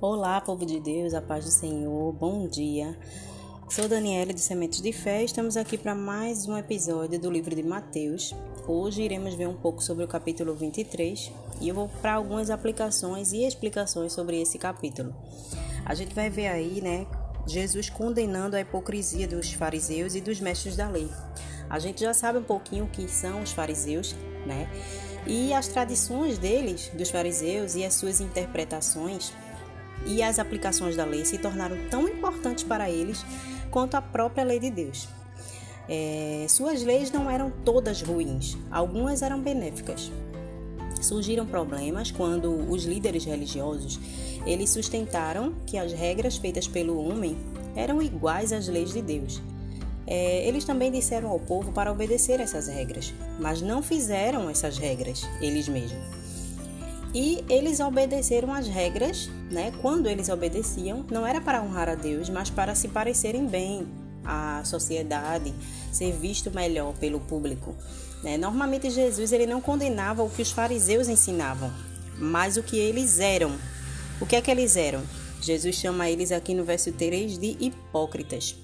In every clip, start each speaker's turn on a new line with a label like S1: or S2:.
S1: Olá, povo de Deus, a paz do Senhor, bom dia. Sou Daniela de Sementes de Fé, estamos aqui para mais um episódio do livro de Mateus. Hoje iremos ver um pouco sobre o capítulo 23 e eu vou para algumas aplicações e explicações sobre esse capítulo. A gente vai ver aí, né, Jesus condenando a hipocrisia dos fariseus e dos mestres da lei. A gente já sabe um pouquinho o que são os fariseus, né? E as tradições deles, dos fariseus, e as suas interpretações e as aplicações da lei se tornaram tão importantes para eles quanto a própria lei de Deus. É, suas leis não eram todas ruins, algumas eram benéficas. Surgiram problemas quando os líderes religiosos eles sustentaram que as regras feitas pelo homem eram iguais às leis de Deus. É, eles também disseram ao povo para obedecer essas regras, mas não fizeram essas regras eles mesmos. E eles obedeceram as regras, né? Quando eles obedeciam, não era para honrar a Deus, mas para se parecerem bem à sociedade, ser visto melhor pelo público. Né? Normalmente Jesus ele não condenava o que os fariseus ensinavam, mas o que eles eram. O que é que eles eram? Jesus chama eles aqui no verso 3 de hipócritas.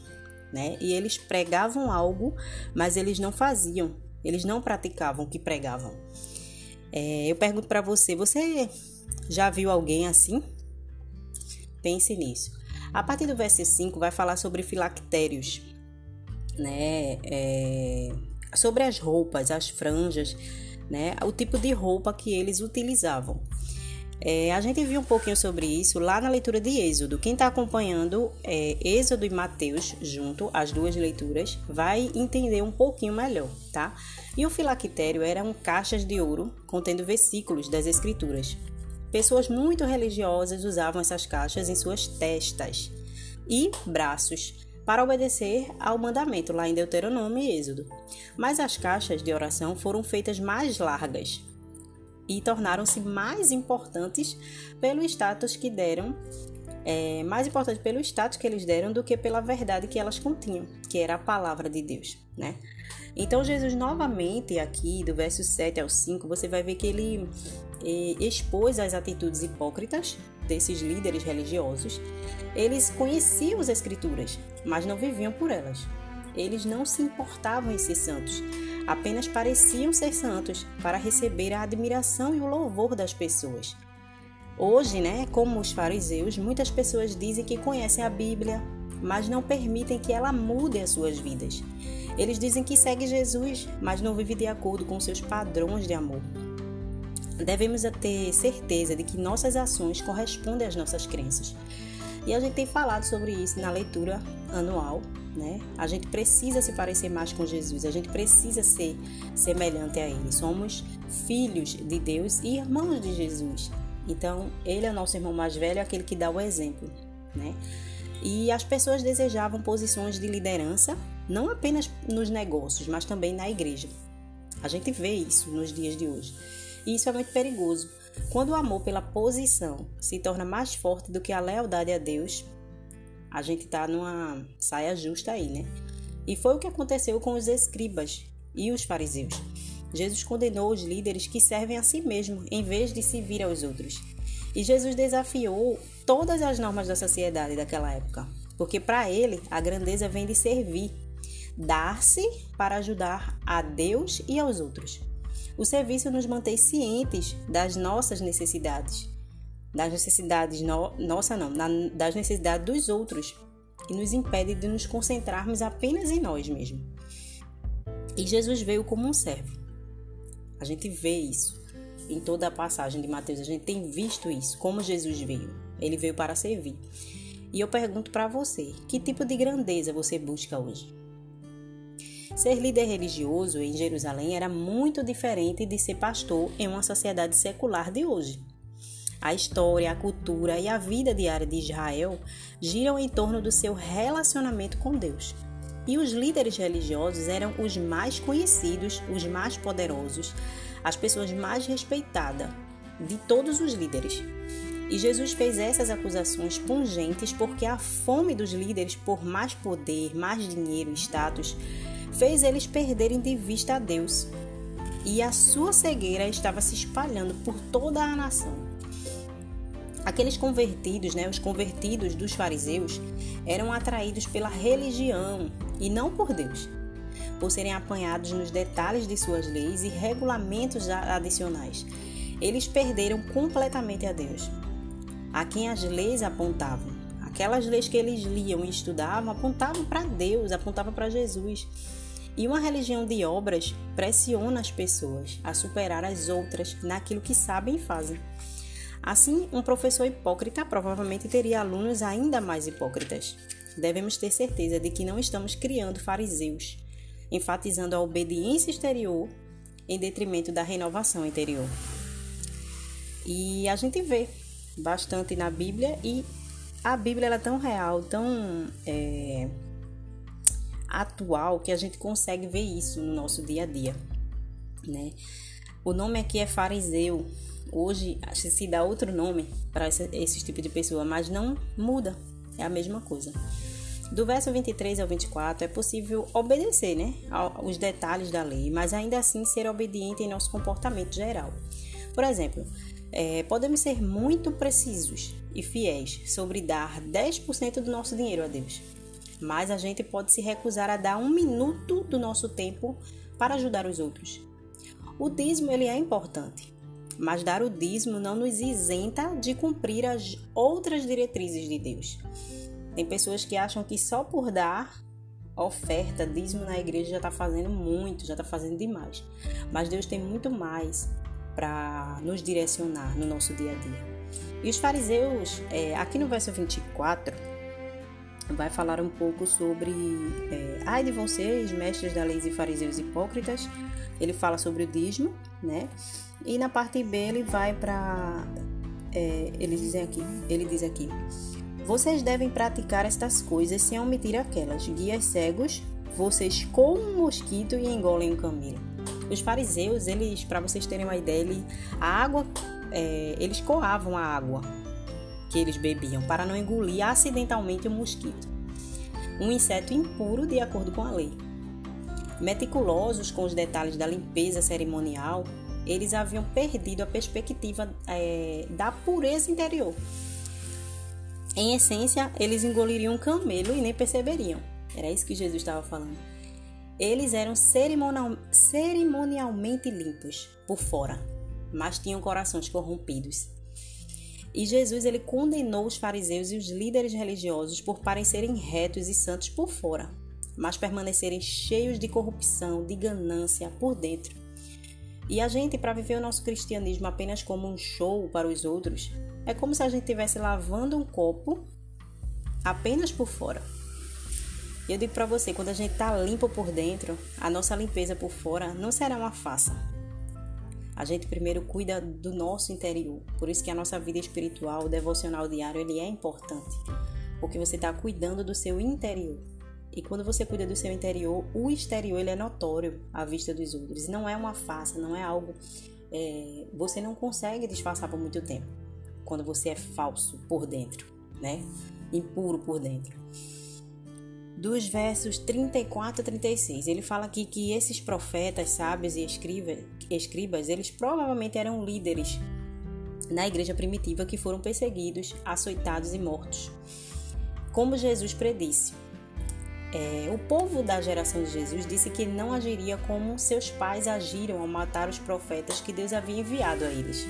S1: Né? E eles pregavam algo, mas eles não faziam, eles não praticavam o que pregavam. É, eu pergunto para você: você já viu alguém assim? Pense nisso. A partir do verso 5 vai falar sobre filactérios, né? É, sobre as roupas, as franjas, né? O tipo de roupa que eles utilizavam. É, a gente viu um pouquinho sobre isso lá na leitura de Êxodo. Quem está acompanhando é, Êxodo e Mateus junto, as duas leituras, vai entender um pouquinho melhor, tá? E o filactério eram caixas de ouro contendo versículos das Escrituras. Pessoas muito religiosas usavam essas caixas em suas testas e braços para obedecer ao mandamento lá em Deuteronômio e Êxodo. Mas as caixas de oração foram feitas mais largas, e tornaram-se mais importantes pelo status que deram, é, mais importantes pelo status que eles deram do que pela verdade que elas continham, que era a palavra de Deus, né? Então Jesus novamente aqui do verso 7 ao 5, você vai ver que ele é, expôs as atitudes hipócritas desses líderes religiosos. Eles conheciam as escrituras, mas não viviam por elas. Eles não se importavam em ser santos, apenas pareciam ser santos para receber a admiração e o louvor das pessoas. Hoje, né, como os fariseus, muitas pessoas dizem que conhecem a Bíblia, mas não permitem que ela mude as suas vidas. Eles dizem que seguem Jesus, mas não vivem de acordo com seus padrões de amor. Devemos ter certeza de que nossas ações correspondem às nossas crenças. E a gente tem falado sobre isso na leitura anual né? A gente precisa se parecer mais com Jesus, a gente precisa ser semelhante a Ele. Somos filhos de Deus e irmãos de Jesus. Então, Ele é o nosso irmão mais velho, aquele que dá o exemplo, né? E as pessoas desejavam posições de liderança, não apenas nos negócios, mas também na igreja. A gente vê isso nos dias de hoje. E isso é muito perigoso. Quando o amor pela posição se torna mais forte do que a lealdade a Deus, a gente tá numa saia justa aí, né? E foi o que aconteceu com os escribas e os fariseus. Jesus condenou os líderes que servem a si mesmo em vez de se vir aos outros. E Jesus desafiou todas as normas da sociedade daquela época, porque para ele a grandeza vem de servir, dar-se para ajudar a Deus e aos outros. O serviço nos mantém cientes das nossas necessidades das necessidades no, nossa não, das necessidades dos outros e nos impede de nos concentrarmos apenas em nós mesmos. E Jesus veio como um servo. A gente vê isso em toda a passagem de Mateus, a gente tem visto isso, como Jesus veio. Ele veio para servir. E eu pergunto para você, que tipo de grandeza você busca hoje? Ser líder religioso em Jerusalém era muito diferente de ser pastor em uma sociedade secular de hoje. A história, a cultura e a vida diária de Israel giram em torno do seu relacionamento com Deus. E os líderes religiosos eram os mais conhecidos, os mais poderosos, as pessoas mais respeitadas de todos os líderes. E Jesus fez essas acusações pungentes porque a fome dos líderes por mais poder, mais dinheiro e status fez eles perderem de vista a Deus. E a sua cegueira estava se espalhando por toda a nação. Aqueles convertidos, né, os convertidos dos fariseus, eram atraídos pela religião e não por Deus, por serem apanhados nos detalhes de suas leis e regulamentos adicionais. Eles perderam completamente a Deus, a quem as leis apontavam. Aquelas leis que eles liam e estudavam apontavam para Deus, apontavam para Jesus. E uma religião de obras pressiona as pessoas a superar as outras naquilo que sabem e fazem. Assim, um professor hipócrita provavelmente teria alunos ainda mais hipócritas. Devemos ter certeza de que não estamos criando fariseus, enfatizando a obediência exterior em detrimento da renovação interior. E a gente vê bastante na Bíblia e a Bíblia é tão real, tão é, atual que a gente consegue ver isso no nosso dia a dia, né? O nome aqui é fariseu. Hoje se dá outro nome para esse, esse tipo de pessoa, mas não muda, é a mesma coisa. Do verso 23 ao 24 é possível obedecer, né, aos detalhes da lei, mas ainda assim ser obediente em nosso comportamento geral. Por exemplo, é, podemos ser muito precisos e fiéis sobre dar 10% do nosso dinheiro a Deus, mas a gente pode se recusar a dar um minuto do nosso tempo para ajudar os outros. O dízimo ele é importante, mas dar o dízimo não nos isenta de cumprir as outras diretrizes de Deus. Tem pessoas que acham que só por dar oferta, dízimo na igreja já está fazendo muito, já está fazendo demais. Mas Deus tem muito mais para nos direcionar no nosso dia a dia. E os fariseus, é, aqui no verso 24, vai falar um pouco sobre é, ai de vocês, mestres da lei e fariseus hipócritas. Ele fala sobre o dízimo, né? E na parte B ele vai para é, ele diz aqui, ele diz aqui: vocês devem praticar estas coisas sem omitir aquelas. Guias cegos, vocês com um mosquito e engolem um camelo. Os fariseus, eles, para vocês terem uma ideia, ele, a água, é, eles coavam a água que eles bebiam para não engolir acidentalmente o um mosquito, um inseto impuro de acordo com a lei. Meticulosos com os detalhes da limpeza cerimonial, eles haviam perdido a perspectiva é, da pureza interior. Em essência, eles engoliriam um camelo e nem perceberiam. Era isso que Jesus estava falando. Eles eram cerimonial, cerimonialmente limpos por fora, mas tinham corações corrompidos. E Jesus ele condenou os fariseus e os líderes religiosos por parecerem retos e santos por fora, mas permanecerem cheios de corrupção, de ganância por dentro. E a gente, para viver o nosso cristianismo apenas como um show para os outros, é como se a gente estivesse lavando um copo apenas por fora. E eu digo para você, quando a gente está limpo por dentro, a nossa limpeza por fora não será uma farsa, a gente primeiro cuida do nosso interior. Por isso que a nossa vida espiritual, o devocional diário, ele é importante. Porque você está cuidando do seu interior. E quando você cuida do seu interior, o exterior ele é notório à vista dos outros. Não é uma farsa, não é algo. É, você não consegue disfarçar por muito tempo. Quando você é falso por dentro, né? Impuro por dentro dos versos 34 a 36. Ele fala aqui que esses profetas, sábios e escribas, escribas, eles provavelmente eram líderes na igreja primitiva que foram perseguidos, açoitados e mortos. Como Jesus predisse. É, o povo da geração de Jesus disse que não agiria como seus pais agiram ao matar os profetas que Deus havia enviado a eles.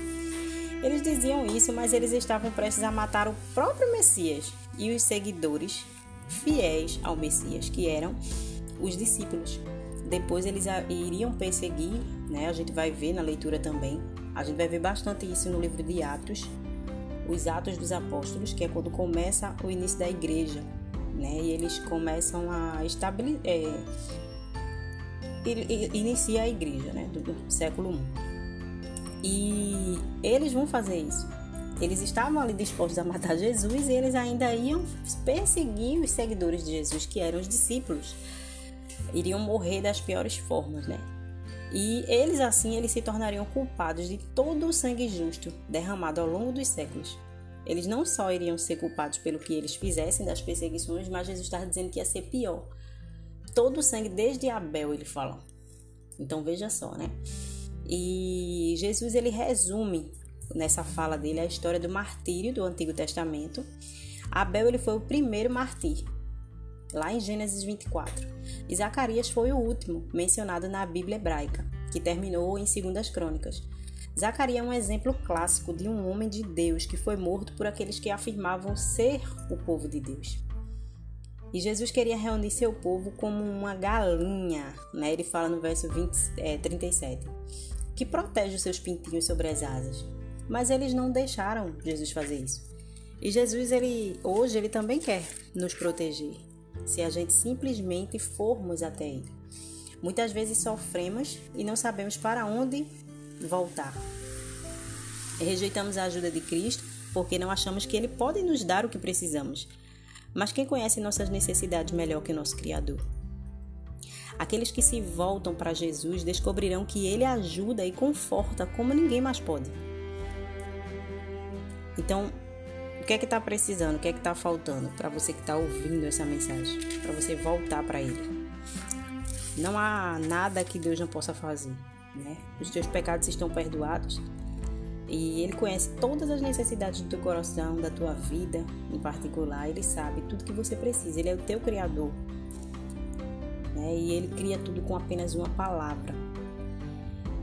S1: Eles diziam isso, mas eles estavam prestes a matar o próprio Messias e os seguidores fiéis ao Messias, que eram os discípulos. Depois eles iriam perseguir, né? A gente vai ver na leitura também. A gente vai ver bastante isso no livro de Atos, os Atos dos Apóstolos, que é quando começa o início da igreja, né? E eles começam a estabelecer, é, inicia a igreja, né? Do, do século I. E eles vão fazer isso. Eles estavam ali dispostos a matar Jesus e eles ainda iam perseguir os seguidores de Jesus, que eram os discípulos. Iriam morrer das piores formas, né? E eles assim eles se tornariam culpados de todo o sangue justo derramado ao longo dos séculos. Eles não só iriam ser culpados pelo que eles fizessem das perseguições, mas Jesus está dizendo que ia ser pior. Todo o sangue desde Abel, ele fala. Então veja só, né? E Jesus ele resume nessa fala dele a história do martírio do Antigo Testamento. Abel ele foi o primeiro mártir, lá em Gênesis 24. E Zacarias foi o último mencionado na Bíblia hebraica, que terminou em Segundas Crônicas. Zacarias é um exemplo clássico de um homem de Deus que foi morto por aqueles que afirmavam ser o povo de Deus. E Jesus queria reunir seu povo como uma galinha, né? Ele fala no verso 20, é, 37, que protege os seus pintinhos sobre as asas. Mas eles não deixaram Jesus fazer isso. E Jesus, ele hoje, ele também quer nos proteger, se a gente simplesmente formos até ele. Muitas vezes sofremos e não sabemos para onde voltar. Rejeitamos a ajuda de Cristo porque não achamos que Ele pode nos dar o que precisamos. Mas quem conhece nossas necessidades melhor que o nosso Criador? Aqueles que se voltam para Jesus descobrirão que Ele ajuda e conforta como ninguém mais pode. Então, o que é que está precisando? O que é que está faltando para você que está ouvindo essa mensagem? Para você voltar para Ele. Não há nada que Deus não possa fazer né? Os teus pecados estão perdoados. E Ele conhece todas as necessidades do teu coração, da tua vida em particular. Ele sabe tudo que você precisa. Ele é o teu Criador. Né? E Ele cria tudo com apenas uma palavra.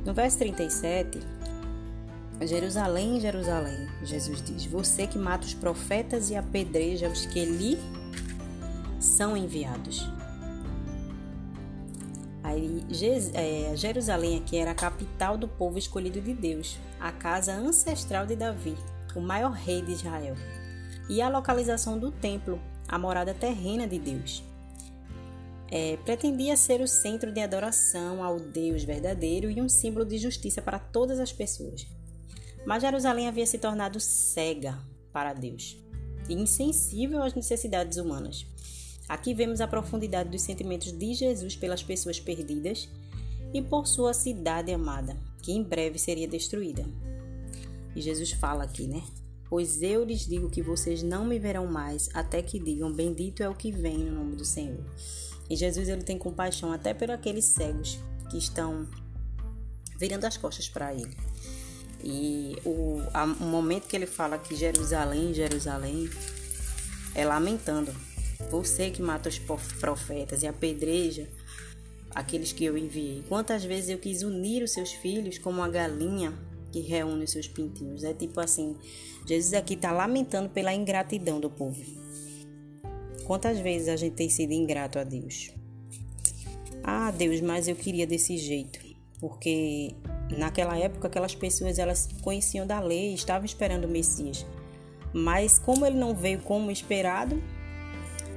S1: No verso 37, Jerusalém, Jerusalém, Jesus diz: Você que mata os profetas e apedreja os que lhe são enviados. Aí, é, Jerusalém aqui era a capital do povo escolhido de Deus, a casa ancestral de Davi, o maior rei de Israel, e a localização do templo, a morada terrena de Deus. É, pretendia ser o centro de adoração ao Deus verdadeiro e um símbolo de justiça para todas as pessoas. Mas Jerusalém havia se tornado cega para Deus e insensível às necessidades humanas. Aqui vemos a profundidade dos sentimentos de Jesus pelas pessoas perdidas e por sua cidade amada, que em breve seria destruída. E Jesus fala aqui, né? Pois eu lhes digo que vocês não me verão mais até que digam: Bendito é o que vem no nome do Senhor. E Jesus ele tem compaixão até por aqueles cegos que estão virando as costas para ele. E o, a, o momento que ele fala que Jerusalém, Jerusalém, é lamentando você que mata os profetas e apedreja aqueles que eu enviei. Quantas vezes eu quis unir os seus filhos como uma galinha que reúne os seus pintinhos. É tipo assim, Jesus aqui está lamentando pela ingratidão do povo. Quantas vezes a gente tem sido ingrato a Deus? Ah, Deus, mas eu queria desse jeito. Porque naquela época aquelas pessoas elas conheciam da lei, estavam esperando o Messias. Mas como ele não veio como esperado,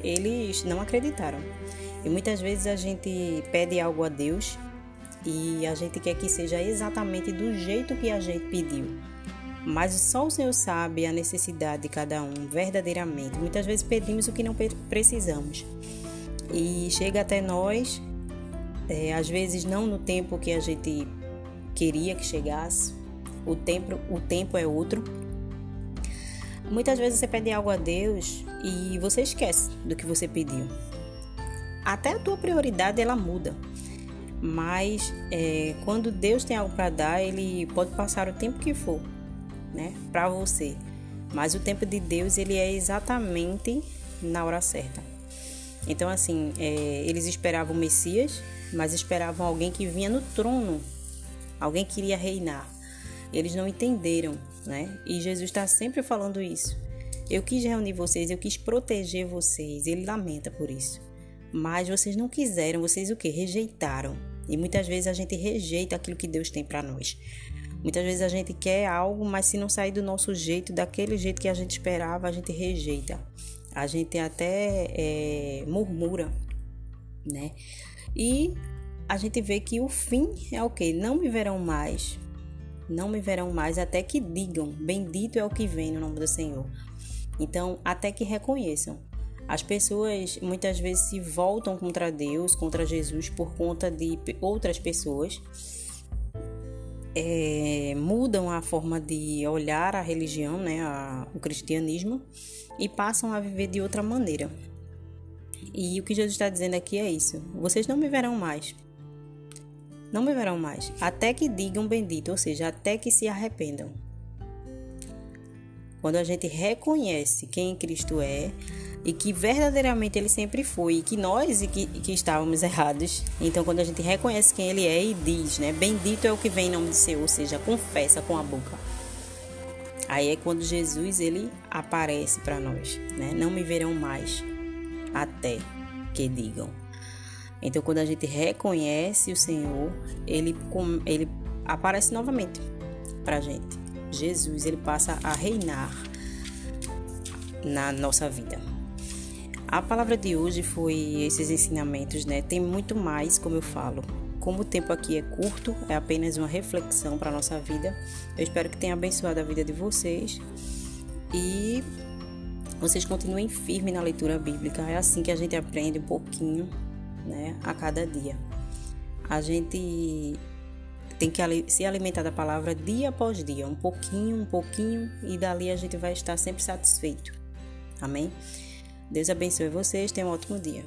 S1: eles não acreditaram. E muitas vezes a gente pede algo a Deus e a gente quer que seja exatamente do jeito que a gente pediu. Mas só o Senhor sabe a necessidade de cada um verdadeiramente. Muitas vezes pedimos o que não precisamos e chega até nós, é, às vezes não no tempo que a gente queria que chegasse. O tempo, o tempo é outro Muitas vezes você pede algo a Deus e você esquece do que você pediu. Até a tua prioridade ela muda. Mas é, quando Deus tem algo para dar, Ele pode passar o tempo que for, né, para você. Mas o tempo de Deus ele é exatamente na hora certa. Então assim, é, eles esperavam o Messias, mas esperavam alguém que vinha no trono, alguém que iria reinar. Eles não entenderam né? E Jesus está sempre falando isso. Eu quis reunir vocês, eu quis proteger vocês. Ele lamenta por isso. Mas vocês não quiseram, vocês o que? Rejeitaram. E muitas vezes a gente rejeita aquilo que Deus tem para nós. Muitas vezes a gente quer algo, mas se não sair do nosso jeito, daquele jeito que a gente esperava, a gente rejeita. A gente até é, murmura, né? E a gente vê que o fim é o que? Não me verão mais, não me verão mais até que digam: Bendito é o que vem no nome do Senhor. Então, até que reconheçam. As pessoas muitas vezes se voltam contra Deus, contra Jesus, por conta de outras pessoas. É, mudam a forma de olhar a religião, né, a, o cristianismo, e passam a viver de outra maneira. E o que Jesus está dizendo aqui é isso: vocês não me verão mais, não me verão mais, até que digam bendito, ou seja, até que se arrependam. Quando a gente reconhece quem Cristo é e que verdadeiramente ele sempre foi, e que nós e que, que estávamos errados. Então, quando a gente reconhece quem ele é e diz, né, bendito é o que vem em nome do Senhor, ou seja, confessa com a boca. Aí é quando Jesus ele aparece para nós, né? Não me verão mais até que digam. Então, quando a gente reconhece o Senhor, ele ele aparece novamente para gente. Jesus ele passa a reinar na nossa vida. A palavra de hoje foi esses ensinamentos, né? Tem muito mais, como eu falo. Como o tempo aqui é curto, é apenas uma reflexão para a nossa vida. Eu espero que tenha abençoado a vida de vocês e vocês continuem firmes na leitura bíblica. É assim que a gente aprende um pouquinho, né, a cada dia. A gente tem que se alimentar da palavra dia após dia, um pouquinho, um pouquinho, e dali a gente vai estar sempre satisfeito. Amém? Deus abençoe vocês, tenham um ótimo dia.